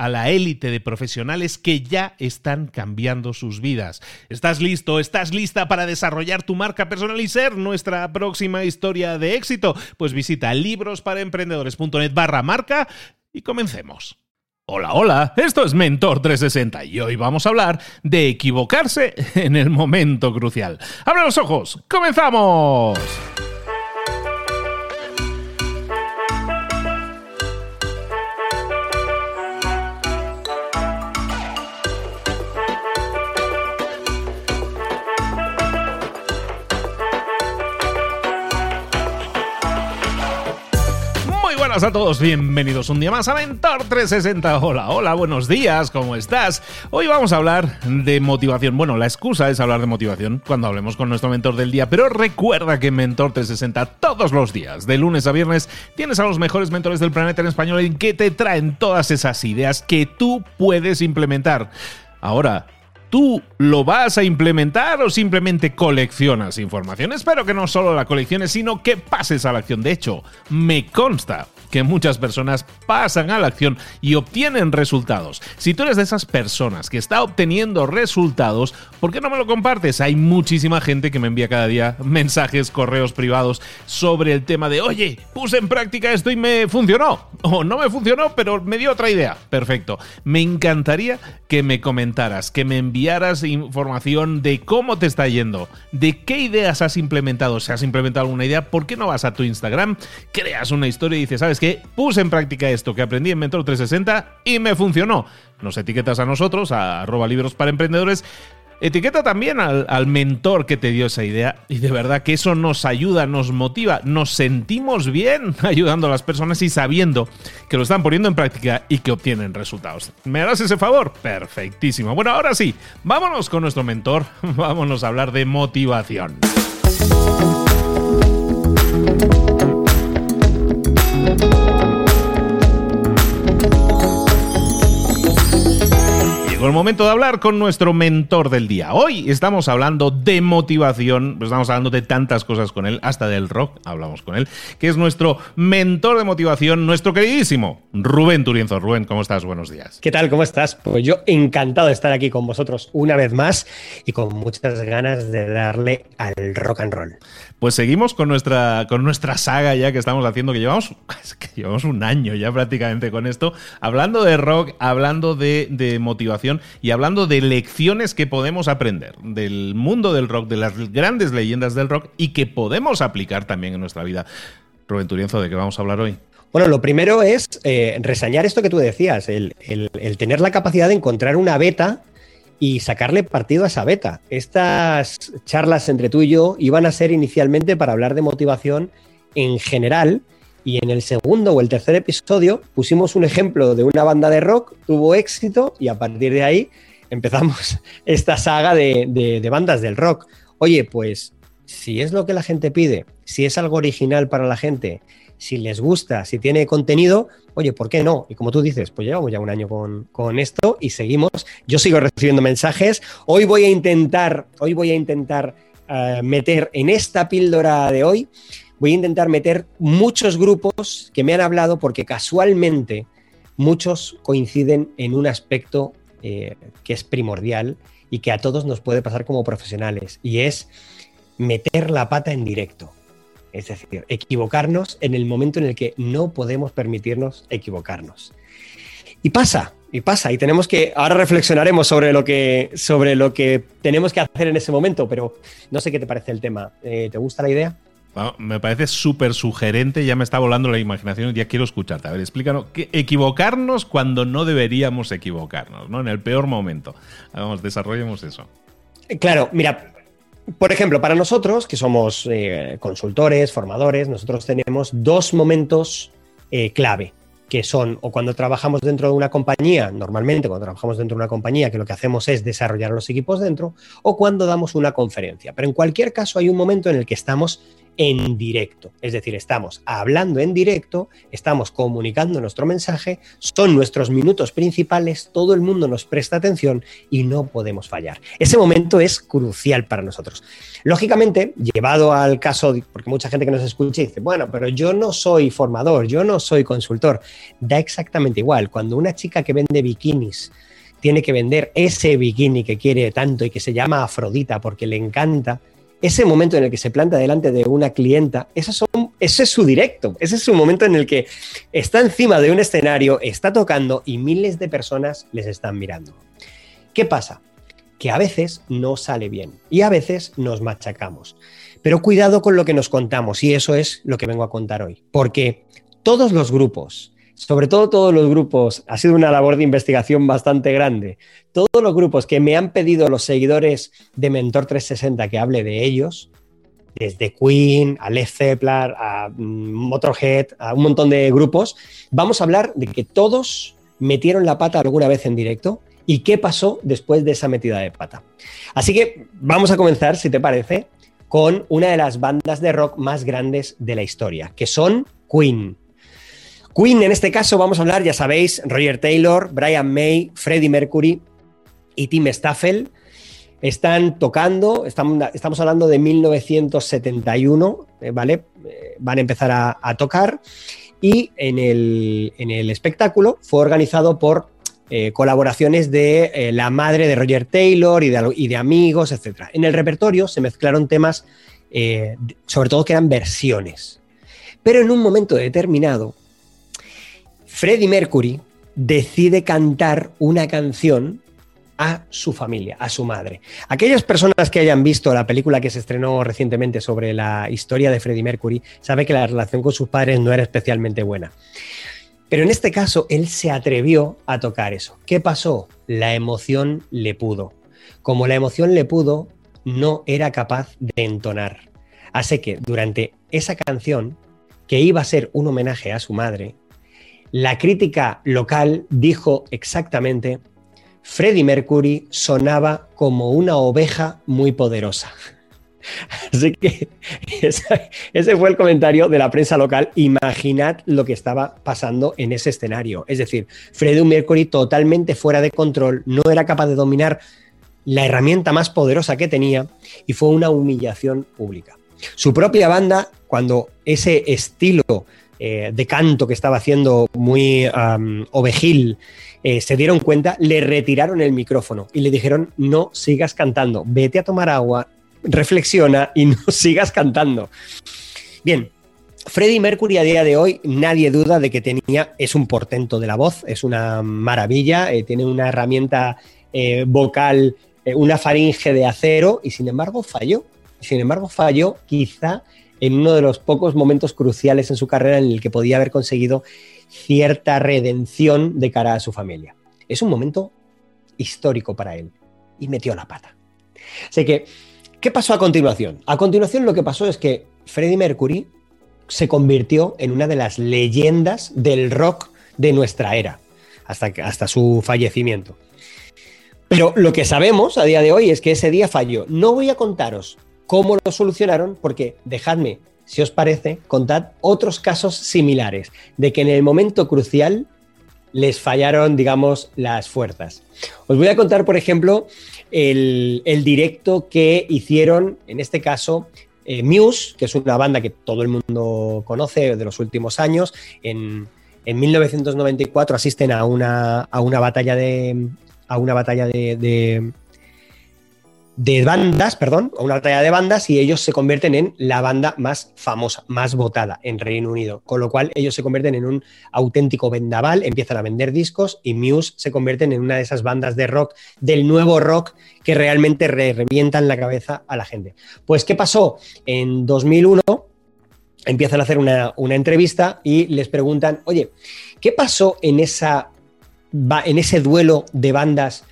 a la élite de profesionales que ya están cambiando sus vidas. ¿Estás listo? ¿Estás lista para desarrollar tu marca personal y ser nuestra próxima historia de éxito? Pues visita librosparaemprendedores.net barra marca y comencemos. Hola, hola, esto es Mentor 360 y hoy vamos a hablar de equivocarse en el momento crucial. ¡Abre los ojos! ¡Comenzamos! Buenas a todos, bienvenidos un día más a Mentor 360. Hola, hola, buenos días, ¿cómo estás? Hoy vamos a hablar de motivación. Bueno, la excusa es hablar de motivación cuando hablemos con nuestro mentor del día, pero recuerda que en Mentor 360 todos los días, de lunes a viernes, tienes a los mejores mentores del planeta en español en que te traen todas esas ideas que tú puedes implementar. Ahora, ¿Tú lo vas a implementar o simplemente coleccionas información? Espero que no solo la colecciones, sino que pases a la acción. De hecho, me consta que muchas personas pasan a la acción y obtienen resultados. Si tú eres de esas personas que está obteniendo resultados, ¿por qué no me lo compartes? Hay muchísima gente que me envía cada día mensajes, correos privados sobre el tema de, oye, puse en práctica esto y me funcionó. O no me funcionó, pero me dio otra idea. Perfecto. Me encantaría que me comentaras, que me enviaras información de cómo te está yendo, de qué ideas has implementado. Si has implementado alguna idea, ¿por qué no vas a tu Instagram, creas una historia y dices, ¿sabes? Que puse en práctica esto que aprendí en Mentor 360 y me funcionó. Nos etiquetas a nosotros, a arroba libros para emprendedores. Etiqueta también al, al, mentor que te dio esa idea y de verdad que eso nos ayuda, nos motiva, nos sentimos bien ayudando a las personas y sabiendo que lo están poniendo en práctica y que obtienen resultados. ¿Me harás ese favor? Perfectísimo. Bueno, ahora sí, vámonos con nuestro mentor, vámonos a hablar de motivación. Momento de hablar con nuestro mentor del día. Hoy estamos hablando de motivación, pues estamos hablando de tantas cosas con él, hasta del rock hablamos con él, que es nuestro mentor de motivación, nuestro queridísimo Rubén Turienzo. Rubén, ¿cómo estás? Buenos días. ¿Qué tal? ¿Cómo estás? Pues yo encantado de estar aquí con vosotros una vez más y con muchas ganas de darle al rock and roll. Pues seguimos con nuestra, con nuestra saga ya que estamos haciendo, que llevamos, llevamos un año ya prácticamente con esto, hablando de rock, hablando de, de motivación y hablando de lecciones que podemos aprender del mundo del rock, de las grandes leyendas del rock y que podemos aplicar también en nuestra vida. Rubén Turienzo, ¿de qué vamos a hablar hoy? Bueno, lo primero es eh, resañar esto que tú decías, el, el, tener la capacidad de encontrar una beta y sacarle partido a esa beta. Estas charlas entre tú y yo iban a ser inicialmente para hablar de motivación en general y en el segundo o el tercer episodio pusimos un ejemplo de una banda de rock, tuvo éxito y a partir de ahí empezamos esta saga de, de bandas del rock. Oye, pues si es lo que la gente pide, si es algo original para la gente, si les gusta, si tiene contenido, oye, ¿por qué no? Y como tú dices, pues llevamos ya un año con, esto y seguimos. Yo sigo recibiendo mensajes. Hoy voy a intentar, hoy voy a intentar eh, meter en esta píldora de hoy, voy a intentar meter muchos grupos que me han hablado porque casualmente muchos coinciden en un aspecto eh, que es primordial y que a todos nos puede pasar como profesionales y es meter la pata en directo. Es decir, equivocarnos en el momento en el que no podemos permitirnos equivocarnos. Y pasa, y pasa, y tenemos que, ahora reflexionaremos sobre lo que, sobre lo que tenemos que hacer en ese momento, pero no sé qué te parece el tema. Eh, ¿Te gusta la idea? me parece súper sugerente, ya me está volando la imaginación, ya quiero escucharte. A ver, explícanos, equivocarnos cuando no deberíamos equivocarnos, ¿no? En el peor momento. Vamos, desarrollemos eso. Claro, mira, por ejemplo, para nosotros, que somos eh, consultores, formadores, nosotros tenemos dos momentos eh, clave, que son o cuando trabajamos dentro de una compañía, normalmente cuando trabajamos dentro de una compañía, que lo que hacemos es desarrollar los equipos dentro, o cuando damos una conferencia. Pero en cualquier caso hay un momento en el que estamos en directo. Es decir, estamos hablando en directo, estamos comunicando nuestro mensaje, son nuestros minutos principales, todo el mundo nos presta atención y no podemos fallar. Ese momento es crucial para nosotros. Lógicamente, llevado al caso, porque mucha gente que nos escucha dice, bueno, pero yo no soy formador, yo no soy consultor, da exactamente igual. Cuando una chica que vende bikinis, tiene que vender ese bikini que quiere tanto y que se llama Afrodita porque le encanta, ese momento en el que se planta delante de una clienta, ese, ese es su directo, ese es su momento en el que está encima de un escenario, está tocando y miles de personas les están mirando. ¿Qué pasa? Que a veces no sale bien y a veces nos machacamos. Pero cuidado con lo que nos contamos y eso es lo que vengo a contar hoy, porque todos los grupos, sobre todo todos los grupos, ha sido una labor de investigación bastante grande. Todos los grupos que me han pedido los seguidores de Mentor 360 que hable de ellos, desde Queen, a Led Zeppelin, a mm, Motorhead, a un montón de grupos, vamos a hablar de que todos metieron la pata alguna vez en directo y qué pasó después de esa metida de pata. Así que vamos a comenzar, si te parece, con una de las bandas de rock más grandes de la historia, que son Queen. Queen, en este caso, vamos a hablar, ya sabéis, Roger Taylor, Brian May, Freddie Mercury y Tim Staffel. Están tocando, estamos, hablando de 1971, eh, ¿vale? Eh, van a empezar a, tocar y en el, espectáculo fue organizado por eh, colaboraciones de la madre de Roger Taylor y de, y de, amigos, etc. En el repertorio se mezclaron temas, sobre todo que eran versiones. Pero en un momento determinado, Freddie Mercury decide cantar una canción a su familia, a su madre. Aquellas personas que hayan visto la película que se estrenó recientemente sobre la historia de Freddie Mercury, sabe que la relación con sus padres no era especialmente buena. Pero en este caso, él se atrevió a tocar eso. ¿Qué pasó? La emoción le pudo. Como la emoción le pudo, no era capaz de entonar. Así que durante esa canción, que iba a ser un homenaje a su madre, la crítica local dijo exactamente, Freddie Mercury sonaba como una oveja muy poderosa. Así que ese fue el comentario de la prensa local. Imaginad lo que estaba pasando en ese escenario. Es decir, Freddie Mercury totalmente fuera de control, no era capaz de dominar la herramienta más poderosa que tenía y fue una humillación pública. Su propia banda, cuando ese estilo eh, de canto que estaba haciendo muy ovejil, eh, se dieron cuenta, le retiraron el micrófono y le dijeron, no sigas cantando, vete a tomar agua, reflexiona y no sigas cantando. Bien, Freddie Mercury a día de hoy nadie duda de que tenía, es un portento de la voz, es una maravilla, eh, tiene una herramienta vocal, una faringe de acero y sin embargo falló. Sin embargo falló quizá en uno de los pocos momentos cruciales en su carrera en el que podía haber conseguido cierta redención de cara a su familia. Es un momento histórico para él y metió la pata. Así que, ¿qué pasó a continuación? A continuación lo que pasó es que Freddie Mercury se convirtió en una de las leyendas del rock de nuestra era, hasta, hasta su fallecimiento. Pero lo que sabemos a día de hoy es que ese día falló. No voy a contaros cómo lo solucionaron, porque dejadme, si os parece, contad otros casos similares de que en el momento crucial les fallaron, digamos, las fuerzas. Os voy a contar, por ejemplo, el, directo que hicieron, en este caso, eh, Muse, que es una banda que todo el mundo conoce de los últimos años. En, en 1994 asisten a una, a una batalla de, a una batalla de, de bandas, perdón, una batalla de bandas y ellos se convierten en la banda más famosa, más votada en Reino Unido. Con lo cual ellos se convierten en un auténtico vendaval, empiezan a vender discos y Muse se convierten en una de esas bandas de rock, del nuevo rock que realmente revientan la cabeza a la gente. Pues, ¿qué pasó? En 2001 empiezan a hacer una, entrevista y les preguntan, oye, ¿qué pasó en, esa, en ese duelo de bandas?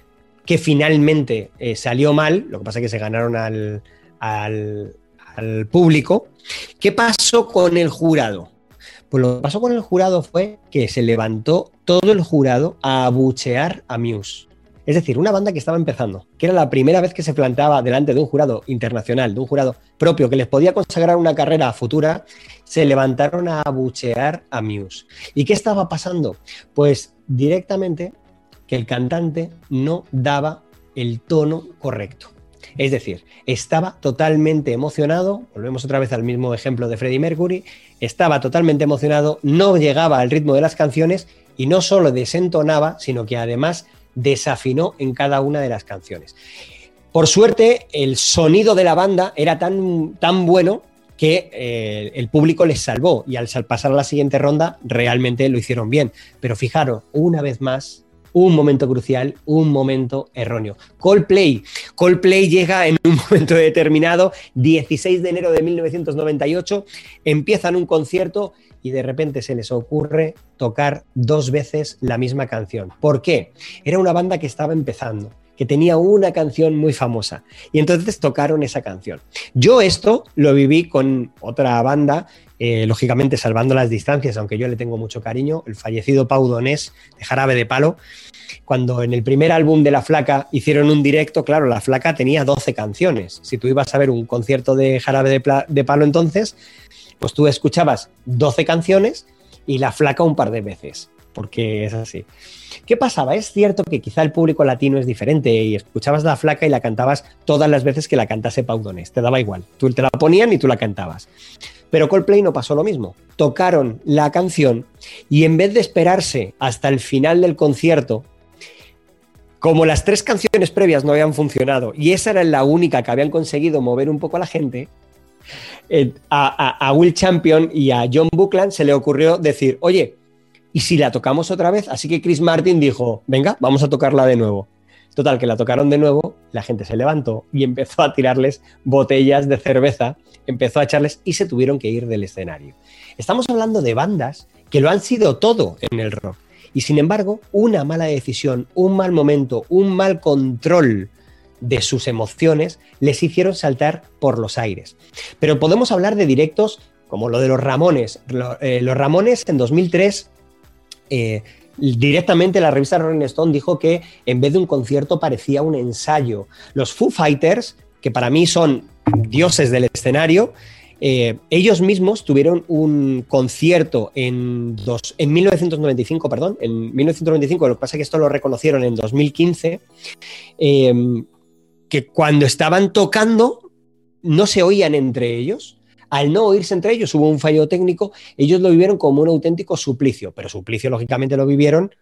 Que finalmente eh, salió mal, lo que pasa es que se ganaron al, al, público. ¿Qué pasó con el jurado? Pues lo que pasó con el jurado fue que se levantó todo el jurado a abuchear a Muse. Es decir, una banda que estaba empezando, que era la primera vez que se plantaba delante de un jurado internacional, de un jurado propio que les podía consagrar una carrera futura, se levantaron a abuchear a Muse. ¿Y qué estaba pasando? Pues directamente que el cantante no daba el tono correcto. Es decir, estaba totalmente emocionado, volvemos otra vez al mismo ejemplo de Freddie Mercury, estaba totalmente emocionado, no llegaba al ritmo de las canciones y no solo desentonaba, sino que además desafinó en cada una de las canciones. Por suerte, el sonido de la banda era tan, tan bueno que eh, el público les salvó y al pasar a la siguiente ronda realmente lo hicieron bien. Pero fijaros, una vez más, un momento crucial, un momento erróneo. Coldplay. Coldplay llega en un momento determinado, 16 de enero de 1998, empiezan un concierto y de repente se les ocurre tocar dos veces la misma canción. ¿Por qué? Era una banda que estaba empezando que tenía una canción muy famosa y entonces tocaron esa canción. Yo esto lo viví con otra banda eh, lógicamente salvando las distancias, aunque yo le tengo mucho cariño, el fallecido Pau Donés de Jarabe de Palo, cuando en el primer álbum de La Flaca hicieron un directo, claro, La Flaca tenía 12 canciones. Si tú ibas a ver un concierto de Jarabe de, de Palo entonces, pues tú escuchabas 12 canciones y La Flaca un par de veces, porque es así. ¿Qué pasaba? Es cierto que quizá el público latino es diferente y escuchabas la flaca y la cantabas todas las veces que la cantase Pau Donés, te daba igual. Tú te la ponían y tú la cantabas. Pero Coldplay no pasó lo mismo. Tocaron la canción y en vez de esperarse hasta el final del concierto, como las tres canciones previas no habían funcionado y esa era la única que habían conseguido mover un poco a la gente, eh, a, Will Champion y a John Buckland se le ocurrió decir, oye, ¿y si la tocamos otra vez? Así que Chris Martin dijo, venga, vamos a tocarla de nuevo. Total, que la tocaron de nuevo, la gente se levantó y empezó a tirarles botellas de cerveza empezó a echarles y se tuvieron que ir del escenario. Estamos hablando de bandas que lo han sido todo en el rock. Y sin embargo, una mala decisión, un mal momento, un mal control de sus emociones les hicieron saltar por los aires. Pero podemos hablar de directos como lo de los Ramones. Eh, los Ramones en 2003, eh, directamente la revista Rolling Stone dijo que en vez de un concierto parecía un ensayo. Los Foo Fighters, que para mí son dioses del escenario, eh, ellos mismos tuvieron un concierto en, dos, en 1995, perdón, en 1995, lo que pasa es que esto lo reconocieron en 2015, eh, que cuando estaban tocando no se oían entre ellos. Al no oírse entre ellos hubo un fallo técnico, ellos lo vivieron como un auténtico suplicio, pero suplicio lógicamente lo vivieron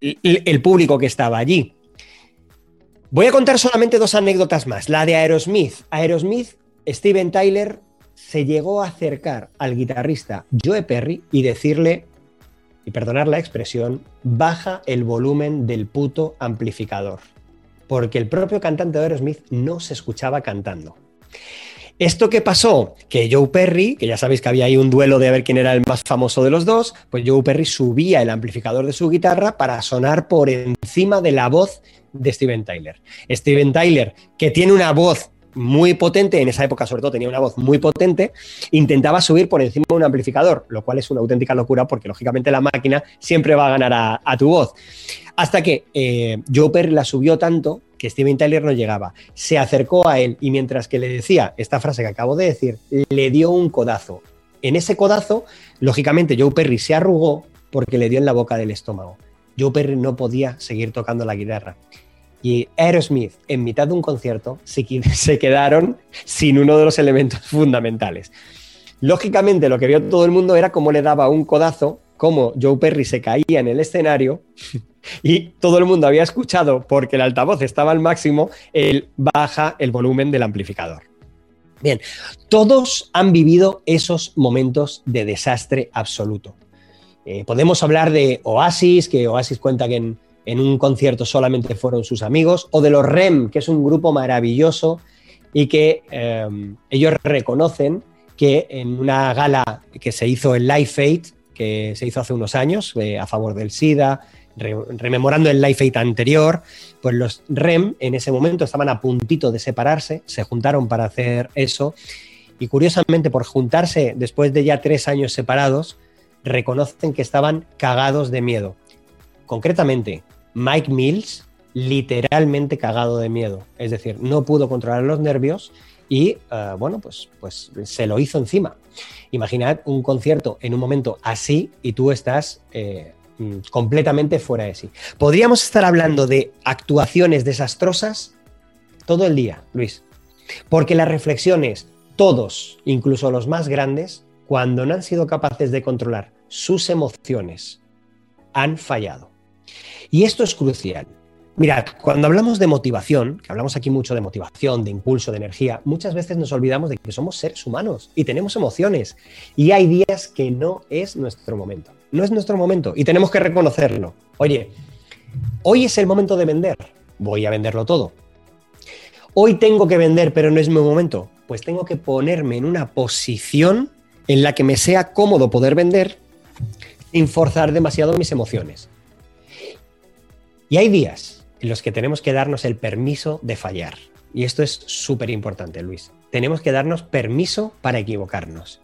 el público que estaba allí. Voy a contar solamente dos anécdotas más. La de Aerosmith. Aerosmith, Steven Tyler se llegó a acercar al guitarrista Joe Perry y decirle, y perdonar la expresión, baja el volumen del puto amplificador. Porque el propio cantante de Aerosmith no se escuchaba cantando. ¿Esto qué pasó? Que Joe Perry, que ya sabéis que había ahí un duelo de ver quién era el más famoso de los dos, pues Joe Perry subía el amplificador de su guitarra para sonar por encima de la voz de Steven Tyler. Steven Tyler, que tiene una voz muy potente, en esa época sobre todo tenía una voz muy potente, intentaba subir por encima de un amplificador, lo cual es una auténtica locura porque lógicamente la máquina siempre va a ganar a, tu voz. Hasta que eh, Joe Perry la subió tanto que Steven Tyler no llegaba. Se acercó a él y mientras que le decía esta frase que acabo de decir, le dio un codazo. En ese codazo, lógicamente, Joe Perry se arrugó porque le dio en la boca del estómago. Joe Perry no podía seguir tocando la guitarra. Y Aerosmith, en mitad de un concierto, se quedaron sin uno de los elementos fundamentales. Lógicamente, lo que vio todo el mundo era cómo le daba un codazo, cómo Joe Perry se caía en el escenario y todo el mundo había escuchado, porque el altavoz estaba al máximo, el baja el volumen del amplificador. Bien, todos han vivido esos momentos de desastre absoluto. Eh, podemos hablar de Oasis, que Oasis cuenta que en, un concierto solamente fueron sus amigos, o de los REM, que es un grupo maravilloso y que eh, ellos reconocen que en una gala que se hizo en Life Aid, que se hizo hace unos años, eh, a favor del SIDA, rememorando el Life Aid anterior, pues los REM en ese momento estaban a puntito de separarse, se juntaron para hacer eso, y curiosamente por juntarse después de ya tres años separados, reconocen que estaban cagados de miedo. Concretamente, Mike Mills, literalmente cagado de miedo. Es decir, no pudo controlar los nervios y, eh, bueno, pues, pues se lo hizo encima. Imaginad un concierto en un momento así y tú estás eh, mm, completamente fuera de sí. Podríamos estar hablando de actuaciones desastrosas todo el día, Luis. Porque las reflexiones, todos, incluso los más grandes, cuando no han sido capaces de controlar sus emociones, han fallado. Y esto es crucial. Mirad, cuando hablamos de motivación, que hablamos aquí mucho de motivación, de impulso, de energía, muchas veces nos olvidamos de que somos seres humanos y tenemos emociones. Y hay días que no es nuestro momento. No es nuestro momento y tenemos que reconocerlo. Oye, hoy es el momento de vender. Voy a venderlo todo. Hoy tengo que vender, pero no es mi momento. Pues tengo que ponerme en una posición en la que me sea cómodo poder vender sin forzar demasiado mis emociones. Y hay días en los que tenemos que darnos el permiso de fallar. Y esto es súper importante, Luis. Tenemos que darnos permiso para equivocarnos.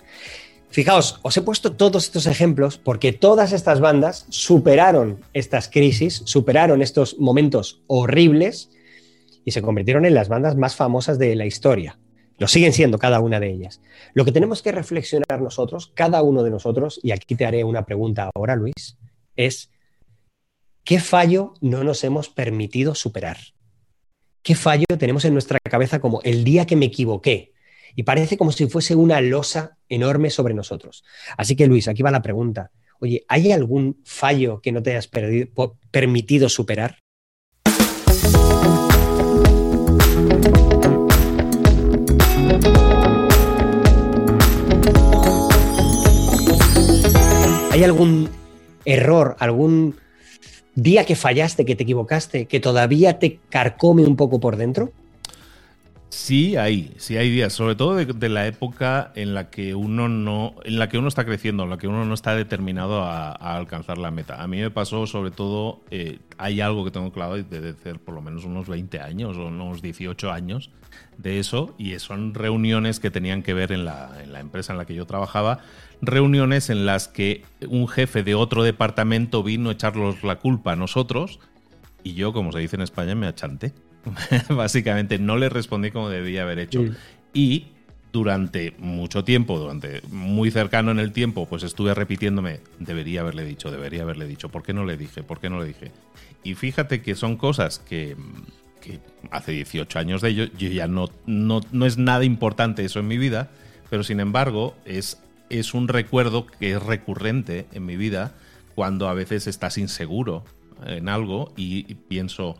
Fijaos, os he puesto todos estos ejemplos porque todas estas bandas superaron estas crisis, superaron estos momentos horribles y se convirtieron en las bandas más famosas de la historia. Lo siguen siendo cada una de ellas. Lo que tenemos que reflexionar nosotros, cada uno de nosotros, y aquí te haré una pregunta ahora, Luis, es ¿qué fallo no nos hemos permitido superar? ¿Qué fallo tenemos en nuestra cabeza como el día que me equivoqué? Y parece como si fuese una losa enorme sobre nosotros. Así que, Luis, aquí va la pregunta. Oye, ¿hay algún fallo que no te hayas permitido superar? ¿Hay algún error, algún día que fallaste, que te equivocaste, que todavía te carcome un poco por dentro? Sí hay, sí hay días, sobre todo de, la época en la que uno no, en la que uno está creciendo, en la que uno no está determinado a, alcanzar la meta. A mí me pasó, sobre todo, eh, hay algo que tengo claro de ser por lo menos unos 20 años o unos 18 años de eso, y son reuniones que tenían que ver en la, en la empresa en la que yo trabajaba, reuniones en las que un jefe de otro departamento vino a echarlos la culpa a nosotros y yo, como se dice en España, me achanté. Básicamente no le respondí como debía haber hecho. Y durante mucho tiempo, durante muy cercano en el tiempo, pues estuve repitiéndome, debería haberle dicho, debería haberle dicho, ¿por qué no le dije? ¿Por qué no le dije? Y fíjate que son cosas que, hace 18 años de ello, yo ya no, no, no es nada importante eso en mi vida, pero sin embargo es es un recuerdo que es recurrente en mi vida cuando a veces estás inseguro en algo y, pienso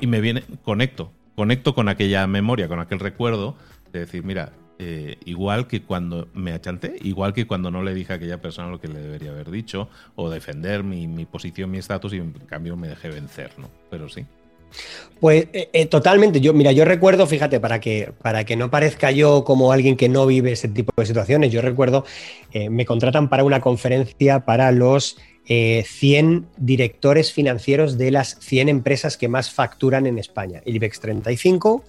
y me viene conecto conecto con aquella memoria con aquel recuerdo de decir mira eh, igual que cuando me achanté, igual que cuando no le dije a aquella persona lo que le debería haber dicho, o defender mi, mi posición, mi estatus, y en cambio me dejé vencer, ¿no? Pero sí. Pues eh, eh, totalmente. Yo, mira, yo recuerdo, fíjate, para que, para que no parezca yo como alguien que no vive ese tipo de situaciones, yo recuerdo, eh, me contratan para una conferencia para los 100 directores financieros de las 100 empresas que más facturan en España. El IBEX 35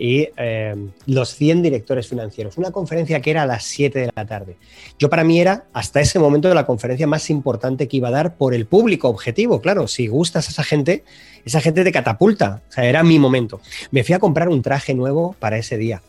y eh, los 100 directores financieros. Una conferencia que era a las 7 de la tarde. Yo para mí era hasta ese momento la conferencia más importante que iba a dar por el público objetivo. Claro, si gustas a esa gente, esa gente te catapulta. O sea, era mi momento. Me fui a comprar un traje nuevo para ese día.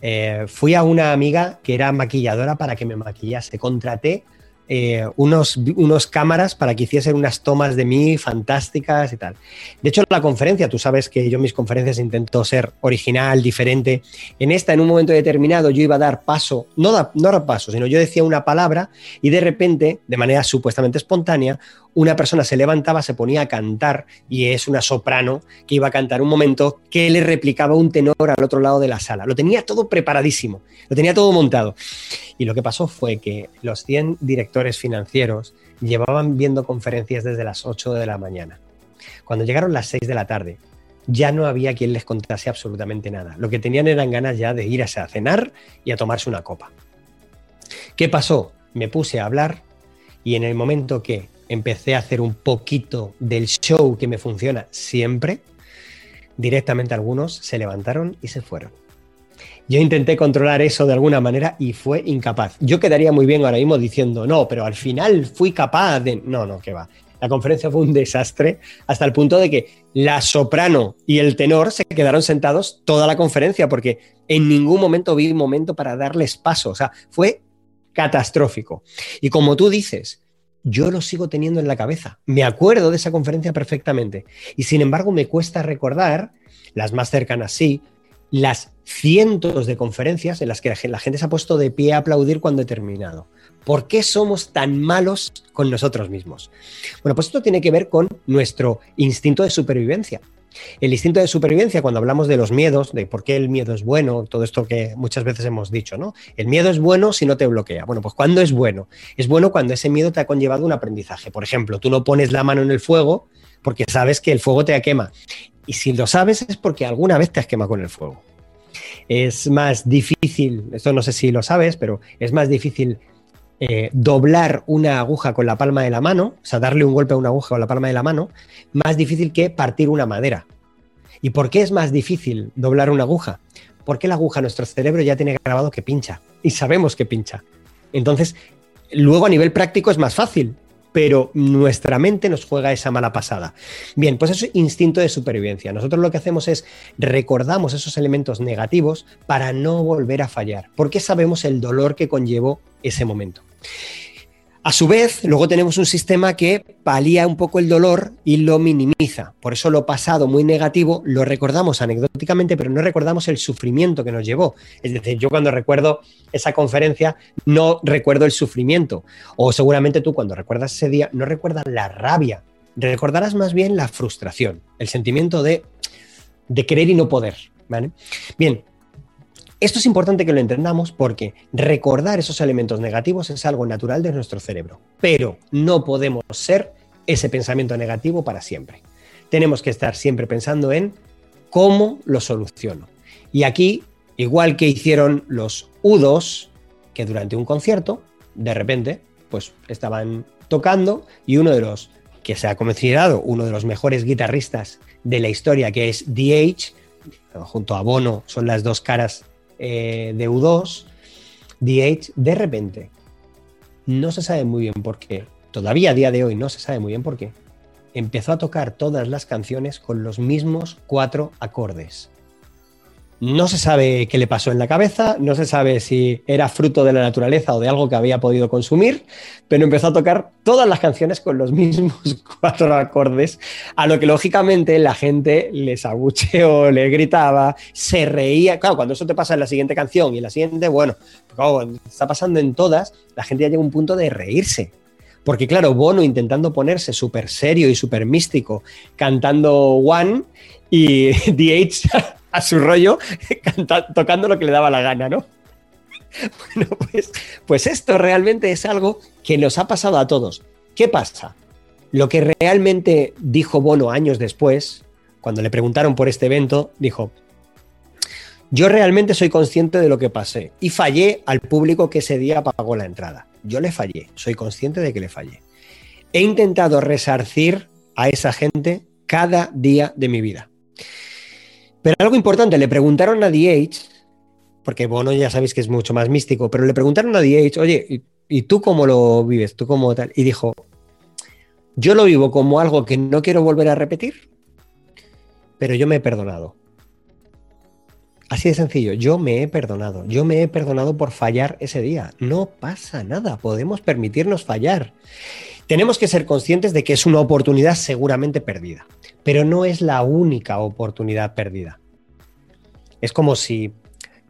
Eh, fui a una amiga que era maquilladora para que me maquillase. Contraté eh, unos, unos cámaras para que hiciesen unas tomas de mí fantásticas y tal. De hecho, la conferencia, tú sabes que yo en mis conferencias intento ser original, diferente. En esta, en un momento determinado, yo iba a dar paso, no, da, no dar paso, sino yo decía una palabra y de repente, de manera supuestamente espontánea, una persona se levantaba, se ponía a cantar y es una soprano que iba a cantar un momento que le replicaba un tenor al otro lado de la sala. Lo tenía todo preparadísimo, lo tenía todo montado. Y lo que pasó fue que los 100 directores financieros llevaban viendo conferencias desde las 8 de la mañana. Cuando llegaron las 6 de la tarde, ya no había quien les contase absolutamente nada. Lo que tenían eran ganas ya de irse a cenar y a tomarse una copa. ¿Qué pasó? Me puse a hablar y en el momento que empecé a hacer un poquito del show que me funciona siempre, directamente algunos se levantaron y se fueron. Yo intenté controlar eso de alguna manera y fue incapaz. Yo quedaría muy bien ahora mismo diciendo, no, pero al final fui capaz de... No, no, que va. La conferencia fue un desastre hasta el punto de que la soprano y el tenor se quedaron sentados toda la conferencia porque en ningún momento vi un momento para darles paso. O sea, fue catastrófico. Y como tú dices, yo lo sigo teniendo en la cabeza. Me acuerdo de esa conferencia perfectamente. Y sin embargo, me cuesta recordar, las más cercanas sí, las cientos de conferencias en las que la gente se ha puesto de pie a aplaudir cuando he terminado. ¿Por qué somos tan malos con nosotros mismos? Bueno, pues esto tiene que ver con nuestro instinto de supervivencia. El instinto de supervivencia, cuando hablamos de los miedos, de por qué el miedo es bueno, todo esto que muchas veces hemos dicho, ¿no? El miedo es bueno si no te bloquea. Bueno, pues ¿cuándo es bueno? Es bueno cuando ese miedo te ha conllevado un aprendizaje. Por ejemplo, tú no pones la mano en el fuego porque sabes que el fuego te quema. Y si lo sabes es porque alguna vez te has quemado con el fuego. Es más difícil, esto no sé si lo sabes, pero es más difícil eh, doblar una aguja con la palma de la mano, o sea, darle un golpe a una aguja con la palma de la mano, más difícil que partir una madera. ¿Y por qué es más difícil doblar una aguja? Porque la aguja, nuestro cerebro ya tiene grabado que pincha y sabemos que pincha. Entonces, luego a nivel práctico es más fácil, pero nuestra mente nos juega esa mala pasada. Bien, pues eso es instinto de supervivencia. Nosotros lo que hacemos es recordamos esos elementos negativos para no volver a fallar, porque sabemos el dolor que conllevó ese momento. A su vez, luego tenemos un sistema que palía un poco el dolor y lo minimiza. Por eso lo pasado muy negativo lo recordamos anecdóticamente, pero no recordamos el sufrimiento que nos llevó. Es decir, yo cuando recuerdo esa conferencia no recuerdo el sufrimiento. O seguramente tú cuando recuerdas ese día no recuerdas la rabia. Recordarás más bien la frustración, el sentimiento de, de querer y no poder. Bien, esto es importante que lo entendamos porque recordar esos elementos negativos es algo natural de nuestro cerebro, pero no podemos ser ese pensamiento negativo para siempre. Tenemos que estar siempre pensando en cómo lo soluciono. Y aquí, igual que hicieron los U2, que durante un concierto, de repente, pues estaban tocando y uno de los que se ha considerado uno de los mejores guitarristas de la historia, que es DH, junto a Bono, son las dos caras eh, de U2, DH, de repente, no se sabe muy bien por qué, todavía a día de hoy no se sabe muy bien por qué, empezó a tocar todas las canciones con los mismos cuatro acordes. No se sabe qué le pasó en la cabeza, no se sabe si era fruto de la naturaleza o de algo que había podido consumir, pero empezó a tocar todas las canciones con los mismos cuatro acordes, a lo que lógicamente la gente les abucheó, le gritaba, se reía. Claro, cuando eso te pasa en la siguiente canción y en la siguiente, bueno, está pasando en todas, la gente ya llega a un punto de reírse. Porque claro, Bono intentando ponerse súper serio y súper místico, cantando One, y DH a su rollo, tocando lo que le daba la gana, ¿no? Bueno, pues, pues esto realmente es algo que nos ha pasado a todos. ¿Qué pasa? Lo que realmente dijo Bono años después, cuando le preguntaron por este evento, dijo, yo realmente soy consciente de lo que pasé y fallé al público que ese día pagó la entrada. Yo le fallé, soy consciente de que le fallé. He intentado resarcir a esa gente cada día de mi vida. Pero algo importante, le preguntaron a DH, porque Bono ya sabéis que es mucho más místico, pero le preguntaron a DH, oye, ¿y tú cómo lo vives? ¿Tú cómo tal? Y dijo, yo lo vivo como algo que no quiero volver a repetir, pero yo me he perdonado. Así de sencillo, yo me he perdonado, yo me he perdonado por fallar ese día. No pasa nada, podemos permitirnos fallar. Tenemos que ser conscientes de que es una oportunidad seguramente perdida, pero no es la única oportunidad perdida. Es como si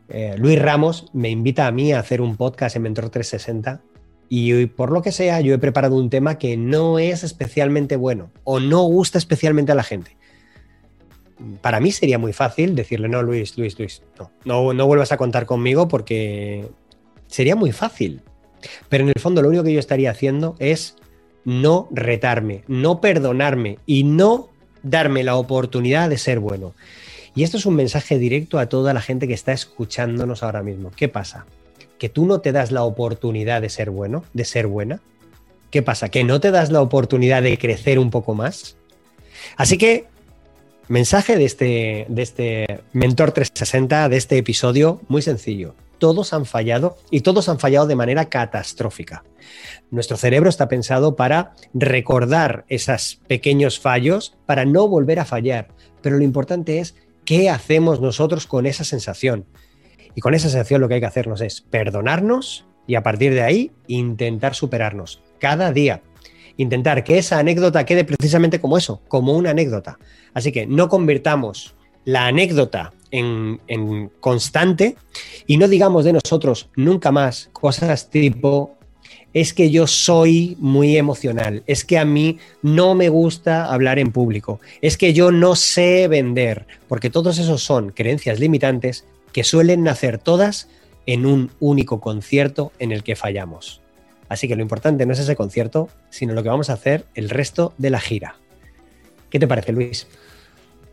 eh, Luis Ramos me invita a mí a hacer un podcast en Mentor 360 y por lo que sea yo he preparado un tema que no es especialmente bueno o no gusta especialmente a la gente para mí sería muy fácil decirle, no, Luis, Luis, Luis, no, no, vuelvas a contar conmigo porque sería muy fácil. Pero en el fondo lo único que yo estaría haciendo es no retarme, no perdonarme y no darme la oportunidad de ser bueno. Y esto es un mensaje directo a toda la gente que está escuchándonos ahora mismo. ¿Qué pasa? ¿Que tú no te das la oportunidad de ser bueno, de ser buena? ¿Qué pasa? ¿Que no te das la oportunidad de crecer un poco más? Así que Mensaje de este, de este Mentor 360, de este episodio, muy sencillo. Todos han fallado y todos han fallado de manera catastrófica. Nuestro cerebro está pensado para recordar esos pequeños fallos, para no volver a fallar. Pero lo importante es qué hacemos nosotros con esa sensación. Y con esa sensación lo que hay que hacernos es perdonarnos y a partir de ahí intentar superarnos cada día intentar que esa anécdota quede precisamente como eso, como una anécdota. Así que no convirtamos la anécdota en, constante y no digamos de nosotros nunca más cosas tipo es que yo soy muy emocional, es que a mí no me gusta hablar en público, es que yo no sé vender, porque todos esos son creencias limitantes que suelen nacer todas en un único concierto en el que fallamos. Así que lo importante no es ese concierto, sino lo que vamos a hacer el resto de la gira. ¿Qué te parece, Luis?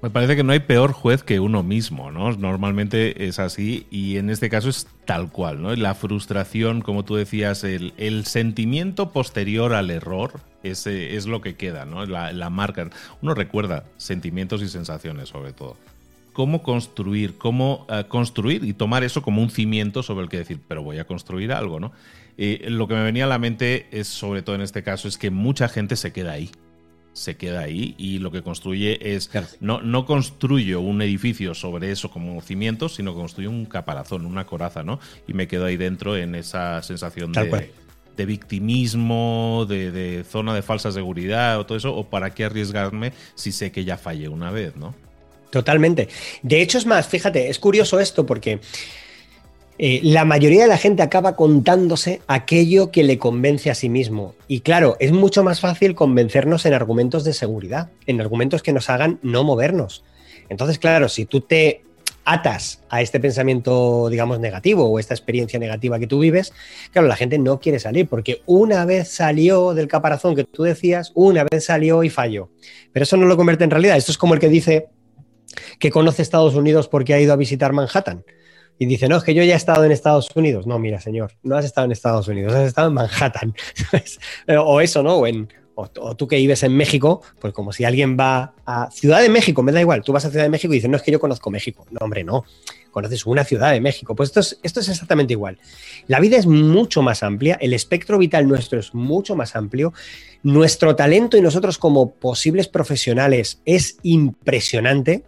Me parece que no hay peor juez que uno mismo, ¿no? Normalmente es así y en este caso es tal cual, ¿no? La frustración, como tú decías, el, sentimiento posterior al error ese es lo que queda, ¿no? La, marca. Uno recuerda sentimientos y sensaciones sobre todo cómo construir, cómo eh, construir y tomar eso como un cimiento sobre el que decir, pero voy a construir algo, ¿no? lo que me venía a la mente es, sobre todo en este caso, es que mucha gente se queda ahí. Se queda ahí y lo que construye es. No, no construyo un edificio sobre eso como cimiento, sino construyo un caparazón, una coraza, ¿no? Y me quedo ahí dentro en esa sensación de, de, victimismo, de, de, zona de falsa seguridad o todo eso, o para qué arriesgarme si sé que ya fallé una vez, ¿no? Totalmente. De hecho, es más, fíjate, es curioso esto porque eh, la mayoría de la gente acaba contándose aquello que le convence a sí mismo. Y claro, es mucho más fácil convencernos en argumentos de seguridad, en argumentos que nos hagan no movernos. Entonces, claro, si tú te atas a este pensamiento, digamos, negativo o esta experiencia negativa que tú vives, claro, la gente no quiere salir porque una vez salió del caparazón que tú decías, una vez salió y falló. Pero eso no lo convierte en realidad. Esto es como el que dice que conoce Estados Unidos porque ha ido a visitar Manhattan y dice, no, es que yo ya he estado en Estados Unidos. No, mira, señor, no has estado en Estados Unidos, has estado en Manhattan. o eso, ¿no? O, tú que vives en México, pues como si alguien va a Ciudad de México, me da igual, tú vas a Ciudad de México y dices, no, es que yo conozco México. No, hombre, no, conoces una ciudad de México. Pues esto es, esto es exactamente igual. La vida es mucho más amplia, el espectro vital nuestro es mucho más amplio, nuestro talento y nosotros como posibles profesionales es impresionante.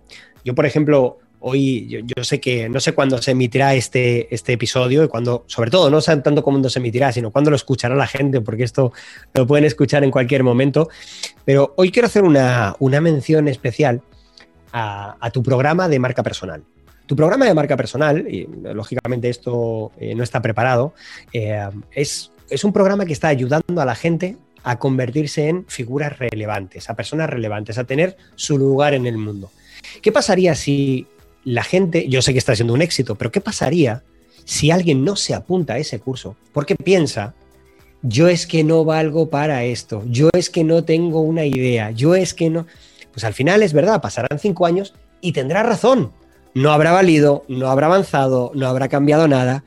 Yo, por ejemplo, hoy yo, sé que no sé cuándo se emitirá este, este episodio y cuando, sobre todo, no sé tanto cuándo se emitirá, sino cuándo lo escuchará la gente, porque esto lo pueden escuchar en cualquier momento. Pero hoy quiero hacer una, mención especial a, tu programa de marca personal. Tu programa de marca personal, y lógicamente esto eh, no está preparado, eh, es, es un programa que está ayudando a la gente a convertirse en figuras relevantes, a personas relevantes, a tener su lugar en el mundo. ¿Qué pasaría si la gente, yo sé que está siendo un éxito, pero ¿qué pasaría si alguien no se apunta a ese curso? Porque piensa, yo es que no valgo para esto, yo es que no tengo una idea, yo es que no... Pues al final es verdad, pasarán cinco años y tendrá razón. No habrá valido, no habrá avanzado, no habrá cambiado nada.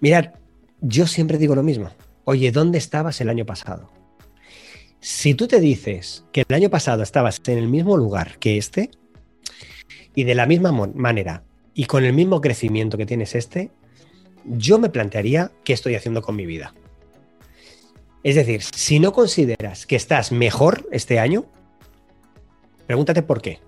Mirad, yo siempre digo lo mismo. Oye, ¿dónde estabas el año pasado? Si tú te dices que el año pasado estabas en el mismo lugar que este, Y de la misma manera y con el mismo crecimiento que tienes este, yo me plantearía qué estoy haciendo con mi vida. Es decir, si no consideras que estás mejor este año, pregúntate por qué.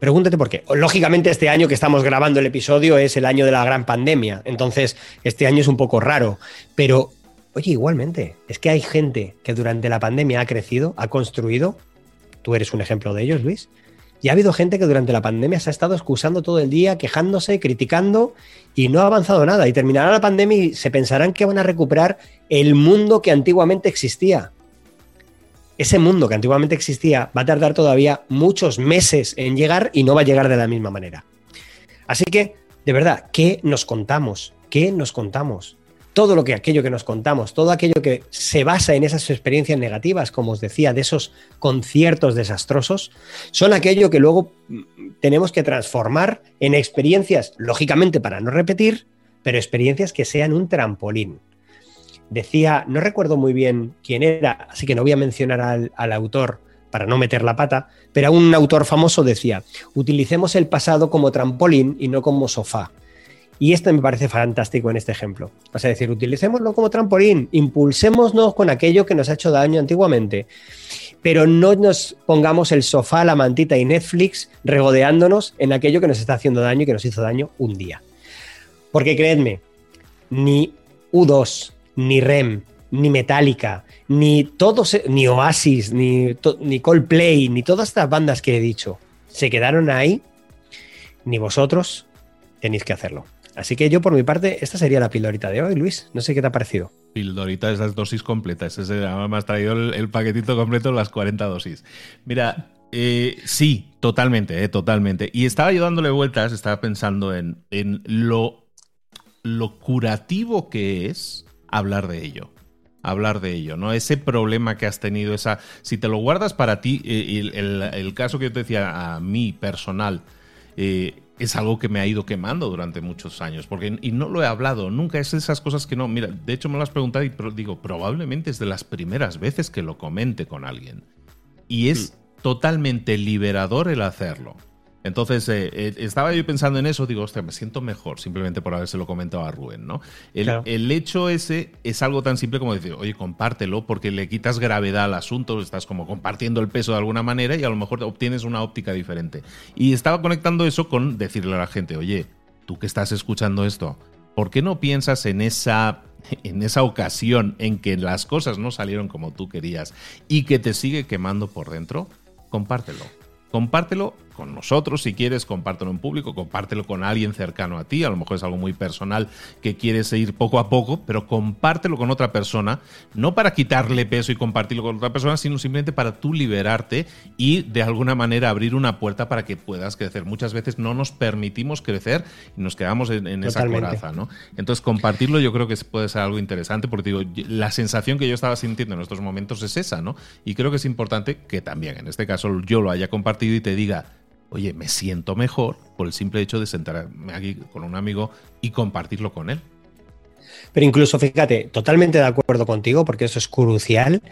Pregúntate por qué. Lógicamente este año que estamos grabando el episodio es el año de la gran pandemia, entonces este año es un poco raro, pero oye, igualmente, es que hay gente que durante la pandemia ha crecido, ha construido, tú eres un ejemplo de ellos, Luis, y ha habido gente que durante la pandemia se ha estado excusando todo el día, quejándose, criticando y no ha avanzado nada. Y terminará la pandemia y se pensarán que van a recuperar el mundo que antiguamente existía. Ese mundo que antiguamente existía va a tardar todavía muchos meses en llegar y no va a llegar de la misma manera. Así que, de verdad, ¿qué nos contamos? ¿Qué nos contamos? Todo lo que aquello que nos contamos, todo aquello que se basa en esas experiencias negativas, como os decía, de esos conciertos desastrosos, son aquello que luego mm, tenemos que transformar en experiencias, lógicamente para no repetir, pero experiencias que sean un trampolín. Decía, no recuerdo muy bien quién era, así que no voy a mencionar al, al autor para no meter la pata, pero un autor famoso decía, utilicemos el pasado como trampolín y no como sofá. Y esto me parece fantástico en este ejemplo. O sea, decir, utilicémoslo como trampolín, impulsémonos con aquello que nos ha hecho daño antiguamente, pero no nos pongamos el sofá, la mantita y Netflix regodeándonos en aquello que nos está haciendo daño y que nos hizo daño un día. Porque creedme, ni U2, ni REM, ni Metallica, ni todos, ni Oasis, ni, ni Coldplay, ni todas estas bandas que he dicho, se quedaron ahí, ni vosotros tenéis que hacerlo. Así que yo, por mi parte, esta sería la pildorita de hoy, Luis. No sé qué te ha parecido. Pildorita, esas dosis completas. Ese, me has traído el, paquetito completo, las 40 dosis. Mira, eh, sí, totalmente, eh, totalmente. Y estaba yo dándole vueltas, estaba pensando en, en lo, lo curativo que es hablar de ello hablar de ello, ¿no? Ese problema que has tenido, esa. Si te lo guardas para ti, eh, el, el, caso que yo te decía a mí personal, eh, es algo que me ha ido quemando durante muchos años, porque y no lo he hablado, nunca es esas cosas que no, mira, de hecho me lo has preguntado y digo, probablemente es de las primeras veces que lo comente con alguien. Y es hmm. totalmente liberador el hacerlo. Entonces, eh, eh, estaba yo pensando en eso, digo, hostia, me siento mejor simplemente por habérselo comentado a Rubén, ¿no? El, hecho ese es algo tan simple como decir, oye, compártelo, porque le quitas gravedad al asunto, estás como compartiendo el peso de alguna manera y a lo mejor obtienes una óptica diferente. Y estaba conectando eso con decirle a la gente, oye, tú que estás escuchando esto, ¿por qué no piensas en esa en esa ocasión en que las cosas no salieron como tú querías y que te sigue quemando por dentro? Compártelo. Compártelo con nosotros si quieres, compártelo en público, compártelo con alguien cercano a ti, a lo mejor es algo muy personal que quieres ir poco a poco, pero compártelo con otra persona, no para quitarle peso y compartirlo con otra persona, sino simplemente para tú liberarte y de alguna manera abrir una puerta para que puedas crecer. Muchas veces no nos permitimos crecer y nos quedamos en, esa coraza, ¿no? Entonces compartirlo yo creo que puede ser algo interesante porque digo, la sensación que yo estaba sintiendo en estos momentos es esa, ¿no? Y creo que es importante que también en este caso yo lo haya compartido y te diga, oye, me siento mejor por el simple hecho de sentarme aquí con un amigo y compartirlo con él. Pero incluso, fíjate, totalmente de acuerdo contigo, porque eso es crucial,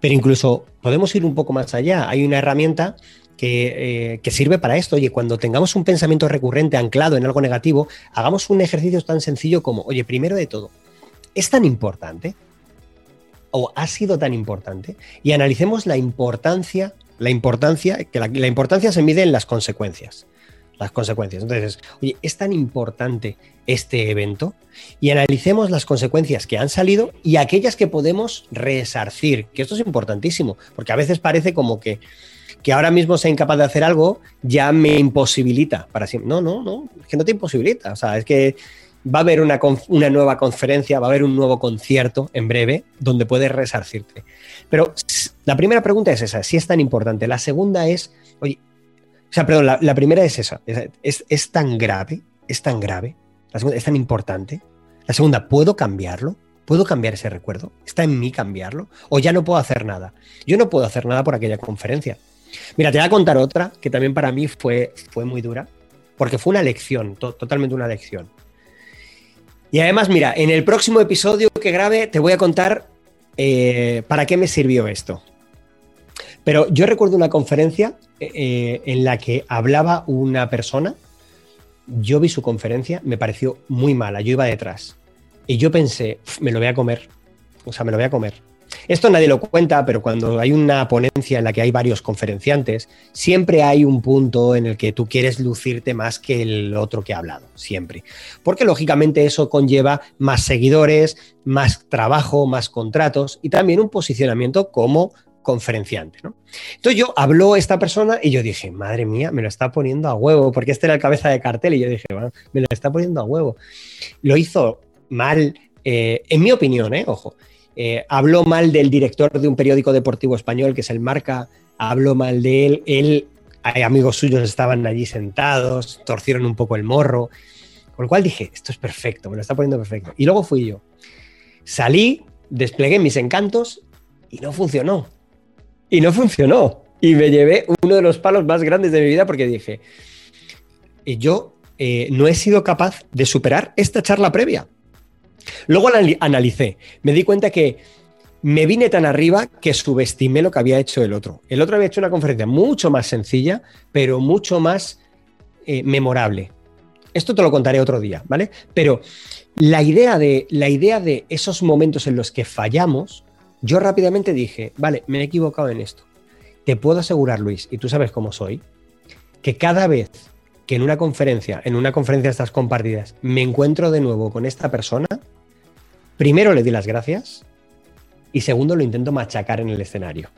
pero incluso podemos ir un poco más allá. Hay una herramienta que, eh, sirve para esto. Oye, cuando tengamos un pensamiento recurrente anclado en algo negativo, hagamos un ejercicio tan sencillo como, oye, primero de todo, ¿es tan importante? ¿O ha sido tan importante? Y analicemos la importancia la importancia, que la, importancia se mide en las consecuencias. Las consecuencias. Entonces, oye, es tan importante este evento y analicemos las consecuencias que han salido y aquellas que podemos resarcir, que esto es importantísimo, porque a veces parece como que, que ahora mismo sea incapaz de hacer algo ya me imposibilita para siempre. No, no, no, es que no te imposibilita. O sea, es que va a haber una, nueva conferencia, va a haber un nuevo concierto en breve donde puedes resarcirte. Pero la primera pregunta es esa, si es tan importante. La segunda es, oye, o sea, perdón, la, primera es esa, es, tan grave, es tan grave, es tan importante. La segunda, ¿puedo cambiarlo? ¿Puedo cambiar ese recuerdo? ¿Está en mí cambiarlo? ¿O ya no puedo hacer nada? Yo no puedo hacer nada por aquella conferencia. Mira, te voy a contar otra que también para mí fue, fue muy dura, porque fue una lección, totalmente una lección. Y además, mira, en el próximo episodio que grabe te voy a contar eh, para qué me sirvió esto. Pero yo recuerdo una conferencia eh, en la que hablaba una persona, yo vi su conferencia, me pareció muy mala, yo iba detrás. Y yo pensé, me lo voy a comer, o sea, me lo voy a comer. Esto nadie lo cuenta, pero cuando hay una ponencia en la que hay varios conferenciantes, siempre hay un punto en el que tú quieres lucirte más que el otro que ha hablado, siempre. Porque lógicamente eso conlleva más seguidores, más trabajo, más contratos y también un posicionamiento como conferenciante. ¿no? Entonces yo habló esta persona y yo dije, madre mía, me lo está poniendo a huevo, porque este era el cabeza de cartel y yo dije, bueno, me lo está poniendo a huevo. Lo hizo mal, eh, en mi opinión, ¿eh? ojo. Eh, habló mal del director de un periódico deportivo español, que es el Marca, habló mal de él, él, hay amigos suyos estaban allí sentados, torcieron un poco el morro, con lo cual dije, esto es perfecto, me lo está poniendo perfecto. Y luego fui yo. Salí, desplegué mis encantos y no funcionó. Y no funcionó. Y me llevé uno de los palos más grandes de mi vida porque dije, yo eh, no he sido capaz de superar esta charla previa. Luego analicé, me di cuenta que me vine tan arriba que subestimé lo que había hecho el otro. El otro había hecho una conferencia mucho más sencilla, pero mucho más eh, memorable. Esto te lo contaré otro día, ¿vale? Pero la idea, de, la idea de esos momentos en los que fallamos, yo rápidamente dije, vale, me he equivocado en esto. Te puedo asegurar, Luis, y tú sabes cómo soy, que cada vez que en una conferencia, en una conferencia de estas compartidas, me encuentro de nuevo con esta persona, primero le di las gracias y segundo lo intento machacar en el escenario.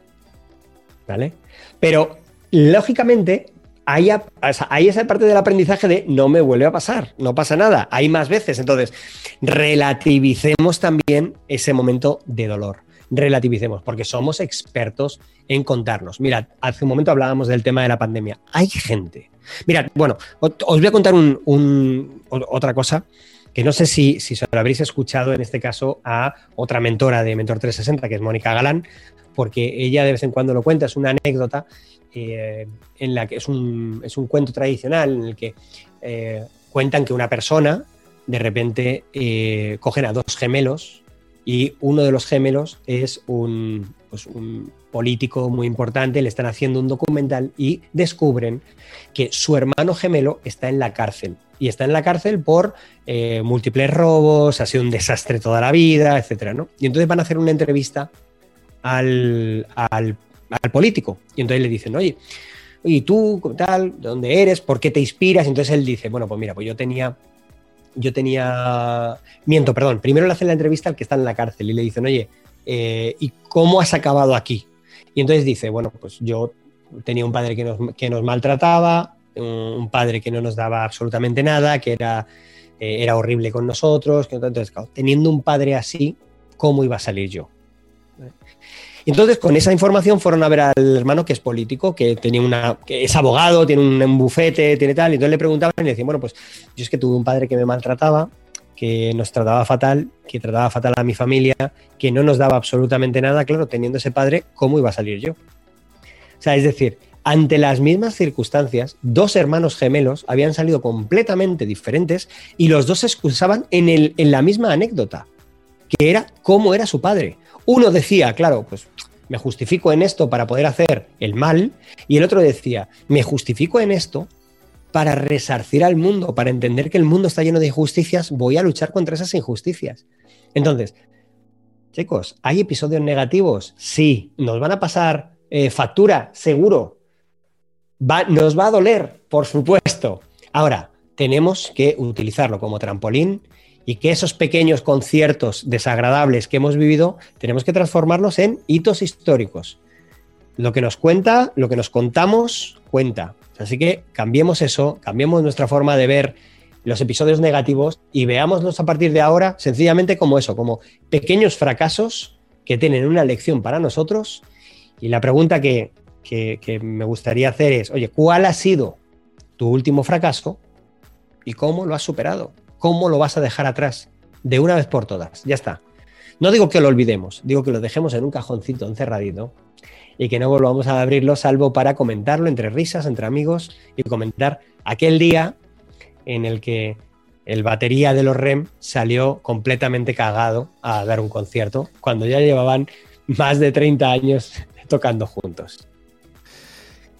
¿Vale? Pero lógicamente hay, esa parte del aprendizaje de no me vuelve a pasar, no pasa nada, hay más veces. Entonces, relativicemos también ese momento de dolor. Relativicemos, porque somos expertos en contarnos. Mira, hace un momento hablábamos del tema de la pandemia. Hay gente. Mira, bueno, os voy a contar otra cosa que no sé si, si lo habréis escuchado en este caso a otra mentora de Mentor 360, que es Mónica Galán, porque ella de vez en cuando lo cuenta, es una anécdota eh, en la que es un, es un, cuento tradicional en el que eh, cuentan que una persona de repente eh, cogen a dos gemelos y uno de los gemelos es un, pues un político muy importante, le están haciendo un documental y descubren que su hermano gemelo está en la cárcel y está en la cárcel por eh, múltiples robos, ha sido un desastre toda la vida, etcétera, ¿no? Y entonces van a hacer una entrevista al, político. Y entonces le dicen, oye, ¿y tú, tal? ¿De dónde eres? ¿Por qué te inspiras? Y entonces él dice, bueno, pues mira, pues yo tenía. Yo tenía. Miento, perdón. Primero le hacen la entrevista al que está en la cárcel y le dicen, oye, eh, ¿y cómo has acabado aquí? Y entonces dice, bueno, pues yo tenía un padre que nos, maltrataba, un padre que no nos daba absolutamente nada, que era, eh, horrible con nosotros. Entonces, teniendo un padre así, ¿cómo iba a salir yo? entonces, con esa información fueron a ver al hermano que es político, que tenía una, que es abogado, tiene un, bufete, tiene tal. Y entonces le preguntaban y le decían, bueno, pues yo es que tuve un padre que me maltrataba, que nos trataba fatal, que trataba fatal a mi familia, que no nos daba absolutamente nada. Claro, teniendo ese padre, ¿cómo iba a salir yo? O sea, es decir, ante las mismas circunstancias, dos hermanos gemelos habían salido completamente diferentes y los dos se excusaban en, el, en la misma anécdota, que era cómo era su padre. Uno decía, claro, pues me justifico en esto para poder hacer el mal, y el otro decía, me justifico en esto para resarcir al mundo, para entender que el mundo está lleno de injusticias, voy a luchar contra esas injusticias. Entonces, chicos, ¿hay episodios negativos? Sí. ¿Nos van a pasar eh, factura? Seguro nos va a doler, por supuesto. Ahora, tenemos que utilizarlo como trampolín y que esos pequeños conciertos desagradables que hemos vivido, tenemos que transformarlos en hitos históricos. Lo que nos cuenta, lo que nos contamos, cuenta. Así que cambiemos eso, cambiemos nuestra forma de ver los episodios negativos y veámoslos a partir de ahora sencillamente como eso, como pequeños fracasos que tienen una lección para nosotros. Y la pregunta que, que, me gustaría hacer es, oye, ¿cuál ha sido tu último fracaso y cómo lo has superado? ¿Cómo lo vas a dejar atrás? De una vez por todas, ya está. No digo que lo olvidemos, digo que lo dejemos en un cajoncito encerradito y que no volvamos a abrirlo salvo para comentarlo entre risas, entre amigos y comentar aquel día en el que el batería de los REM salió completamente cagado a dar un concierto cuando ya llevaban más de 30 años tocando juntos.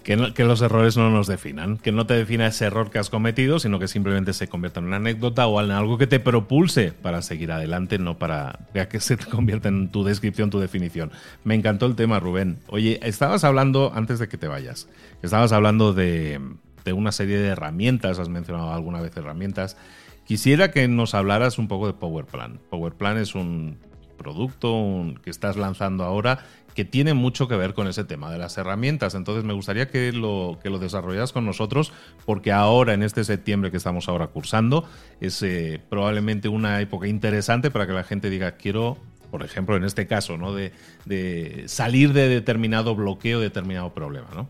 Que, los errores no nos definan, que no te defina ese error que has cometido, sino que simplemente se convierta en una anécdota o en algo que te propulse para seguir adelante, no para que se convierta en tu descripción, tu definición. Me encantó el tema, Rubén. Oye, estabas hablando, antes de que te vayas, estabas hablando de, de una serie de herramientas, has mencionado alguna vez herramientas. Quisiera que nos hablaras un poco de PowerPlan. PowerPlan es un producto que estás lanzando ahora que tiene mucho que ver con ese tema de las herramientas. Entonces me gustaría que lo, que lo desarrollas con nosotros, porque ahora, en este septiembre que estamos ahora cursando, es eh, probablemente una época interesante para que la gente diga, quiero, por ejemplo, en este caso, ¿no? de, de salir de determinado bloqueo, determinado problema, ¿no?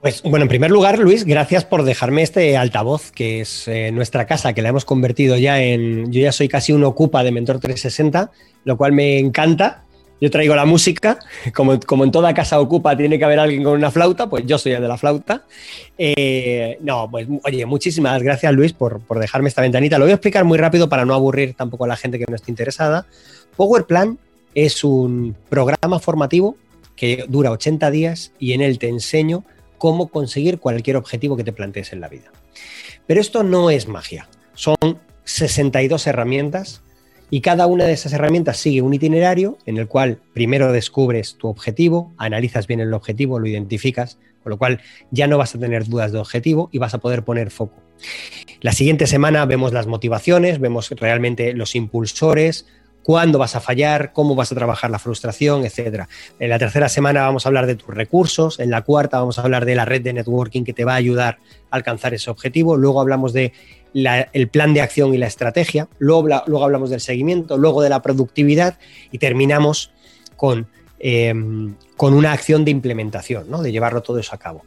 Pues bueno, en primer lugar, Luis, gracias por dejarme este altavoz, que es eh, nuestra casa, que la hemos convertido ya en. Yo ya soy casi un ocupa de Mentor 360, lo cual me encanta. Yo traigo la música, como, como, en toda casa ocupa tiene que haber alguien con una flauta, pues yo soy el de la flauta. Eh, no, pues oye, muchísimas gracias Luis por, por, dejarme esta ventanita. Lo voy a explicar muy rápido para no aburrir tampoco a la gente que no esté interesada. Power Plan es un programa formativo que dura 80 días y en él te enseño cómo conseguir cualquier objetivo que te plantees en la vida. Pero esto no es magia, son 62 herramientas y cada una de esas herramientas sigue un itinerario en el cual primero descubres tu objetivo, analizas bien el objetivo, lo identificas, con lo cual ya no vas a tener dudas de objetivo y vas a poder poner foco. La siguiente semana vemos las motivaciones, vemos realmente los impulsores, cuándo vas a fallar, cómo vas a trabajar la frustración, etc. En la tercera semana vamos a hablar de tus recursos, en la cuarta vamos a hablar de la red de networking que te va a ayudar a alcanzar ese objetivo, luego hablamos de el plan de acción y la estrategia, luego, luego, hablamos del seguimiento, luego de la productividad y terminamos con, em, con una acción de implementación, ¿no? de llevarlo todo eso a cabo.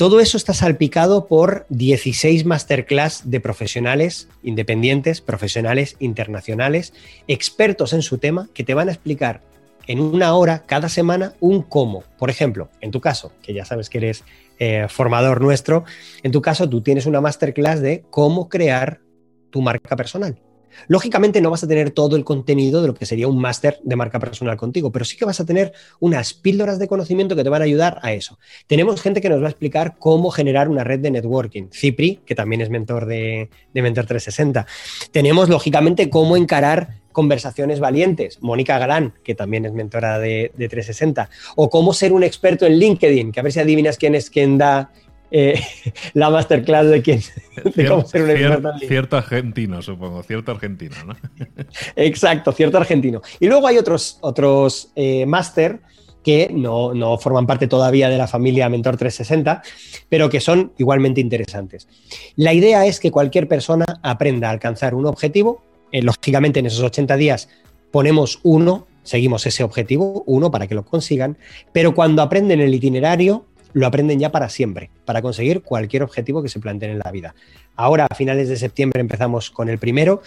Todo eso está salpicado por 16 masterclass de profesionales independientes, profesionales internacionales, expertos en su tema, que te van a explicar en una hora cada semana un cómo. Por ejemplo, en tu caso, que ya sabes que eres eh, formador nuestro, en tu caso tú tienes una masterclass de cómo crear tu marca personal. Lógicamente no vas a tener todo el contenido de lo que sería un máster de marca personal contigo, pero sí que vas a tener unas píldoras de conocimiento que te van a ayudar a eso. Tenemos gente que nos va a explicar cómo generar una red de networking. Cipri, que también es mentor de, Mentor 360. Tenemos, lógicamente, cómo encarar conversaciones valientes. Mónica Galán, que también es mentora de, de, 360. O cómo ser un experto en LinkedIn, que a ver si adivinas quién es quien da eh, la masterclass de quién cómo ser un Cierto argentino, supongo, cierto argentino, ¿no? Exacto, cierto argentino. Y luego hay otros, otros eh, máster que no, no, forman parte todavía de la familia Mentor 360, pero que son igualmente interesantes. La idea es que cualquier persona aprenda a alcanzar un objetivo. Eh, lógicamente, en esos 80 días ponemos uno, seguimos ese objetivo, uno para que lo consigan, pero cuando aprenden el itinerario, lo aprenden ya para siempre, para conseguir cualquier objetivo que se planteen en la vida. Ahora, a finales de septiembre, empezamos con el primero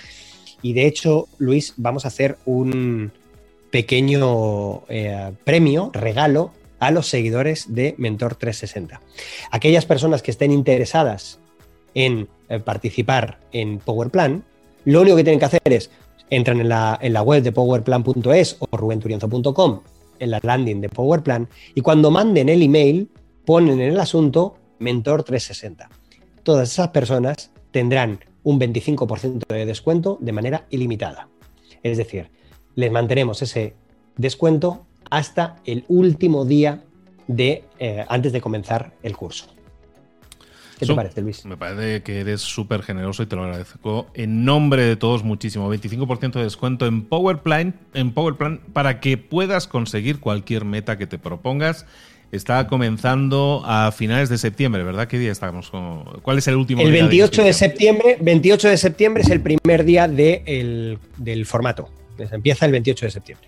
y de hecho, Luis, vamos a hacer un pequeño eh, premio, regalo a los seguidores de Mentor 360. Aquellas personas que estén interesadas en eh, participar en PowerPlan, lo único que tienen que hacer es entran en la, en la web de powerplan.es o rubenturienzo.com en la landing de PowerPlan y cuando manden el email ponen en el asunto Mentor 360. Todas esas personas tendrán un 25% de descuento de manera ilimitada. Es decir, les mantenemos ese descuento hasta el último día de, eh, antes de comenzar el curso. ¿Qué te parece, Luis? Me parece que eres súper generoso y te lo agradezco. En nombre de todos, muchísimo. 25% de descuento en PowerPlan, en PowerPlan para que puedas conseguir cualquier meta que te propongas está comenzando a finales de septiembre, ¿verdad? ¿Qué día estamos? ¿Cuál es el último el día? El 28 de, septiembre, 28 de septiembre es el primer día de del formato. Empieza el 28 de septiembre.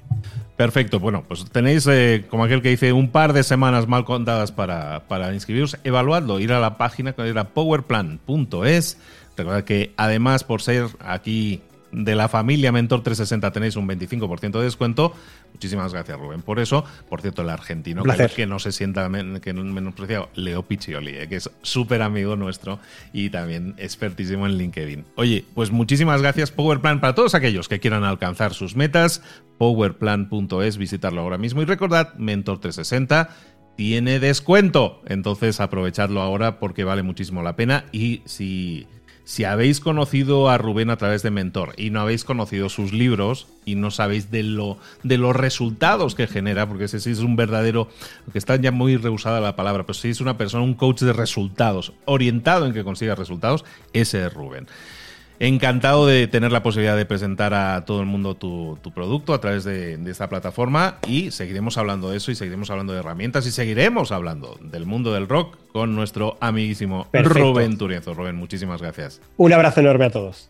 Perfecto, bueno, pues tenéis, eh, como aquel que dice, un par de semanas mal contadas para, para inscribiros. Evaluadlo, ir a la página que era powerplan.es. Recuerda que además, por ser aquí de la familia Mentor 360 tenéis un 25% de descuento. Muchísimas gracias, Rubén, por eso. Por cierto, el argentino, que, no se sienta que menospreciado, Leo Piccioli, eh, que es súper amigo nuestro y también expertísimo en LinkedIn. Oye, pues muchísimas gracias, PowerPlan, para todos aquellos que quieran alcanzar sus metas. Powerplan.es, visitarlo ahora mismo. Y recordad, Mentor 360 tiene descuento. Entonces aprovechadlo ahora porque vale muchísimo la pena. Y si, si habéis conocido a Rubén a través de Mentor y no habéis conocido sus libros y no sabéis de, lo, de los resultados que genera, porque ese sí es un verdadero, que está ya muy rehusada la palabra, pero si es una persona, un coach de resultados, orientado en que consiga resultados, ese es Rubén. Encantado de tener la posibilidad de presentar a todo el mundo tu, producto a través de, esta plataforma y seguiremos hablando de eso y seguiremos hablando de herramientas y seguiremos hablando del mundo del rock con nuestro amiguísimo Rubén Turienzo. Rubén, muchísimas gracias. Un abrazo enorme a todos.